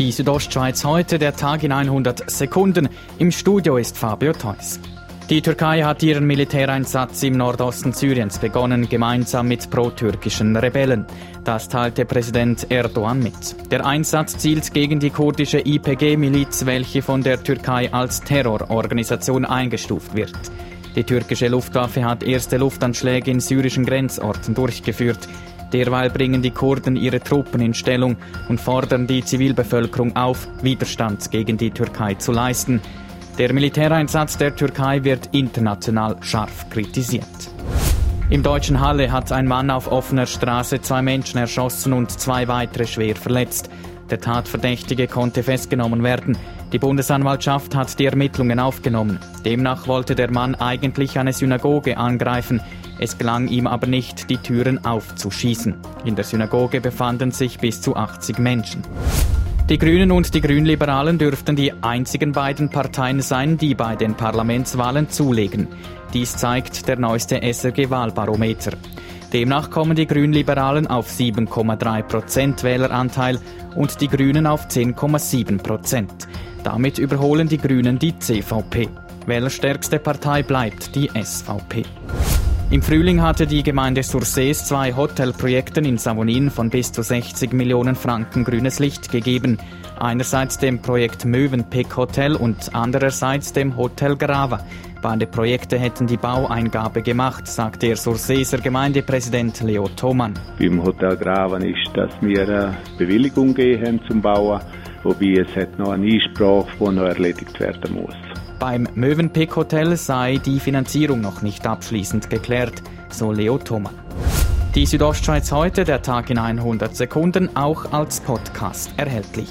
Die Südostschweiz heute, der Tag in 100 Sekunden. Im Studio ist Fabio Theus. Die Türkei hat ihren Militäreinsatz im Nordosten Syriens begonnen, gemeinsam mit pro-türkischen Rebellen. Das teilte Präsident Erdogan mit. Der Einsatz zielt gegen die kurdische IPG-Miliz, welche von der Türkei als Terrororganisation eingestuft wird. Die türkische Luftwaffe hat erste Luftanschläge in syrischen Grenzorten durchgeführt. Derweil bringen die Kurden ihre Truppen in Stellung und fordern die Zivilbevölkerung auf, Widerstand gegen die Türkei zu leisten. Der Militäreinsatz der Türkei wird international scharf kritisiert. Im deutschen Halle hat ein Mann auf offener Straße zwei Menschen erschossen und zwei weitere schwer verletzt. Der Tatverdächtige konnte festgenommen werden. Die Bundesanwaltschaft hat die Ermittlungen aufgenommen. Demnach wollte der Mann eigentlich eine Synagoge angreifen. Es gelang ihm aber nicht, die Türen aufzuschießen. In der Synagoge befanden sich bis zu 80 Menschen. Die Grünen und die Grünliberalen dürften die einzigen beiden Parteien sein, die bei den Parlamentswahlen zulegen. Dies zeigt der neueste SRG-Wahlbarometer. Demnach kommen die Grünliberalen auf 7,3 Prozent Wähleranteil und die Grünen auf 10,7 Prozent. Damit überholen die Grünen die CVP. Wählerstärkste Partei bleibt die SVP. Im Frühling hatte die Gemeinde Sursees zwei Hotelprojekten in Savonin von bis zu 60 Millionen Franken grünes Licht gegeben. Einerseits dem Projekt Mövenpick Hotel und andererseits dem Hotel Grava. Beide Projekte hätten die Baueingabe gemacht, sagt der Surseeser Gemeindepräsident Leo Thomann. Beim Hotel Grava ist, dass wir eine Bewilligung gegeben haben zum Bauen, wobei es hat noch eine Einsprache, die noch erledigt werden muss. Beim Mövenpick Hotel sei die Finanzierung noch nicht abschließend geklärt, so Leo Thomann. Die Südostschweiz heute, der Tag in 100 Sekunden, auch als Podcast erhältlich.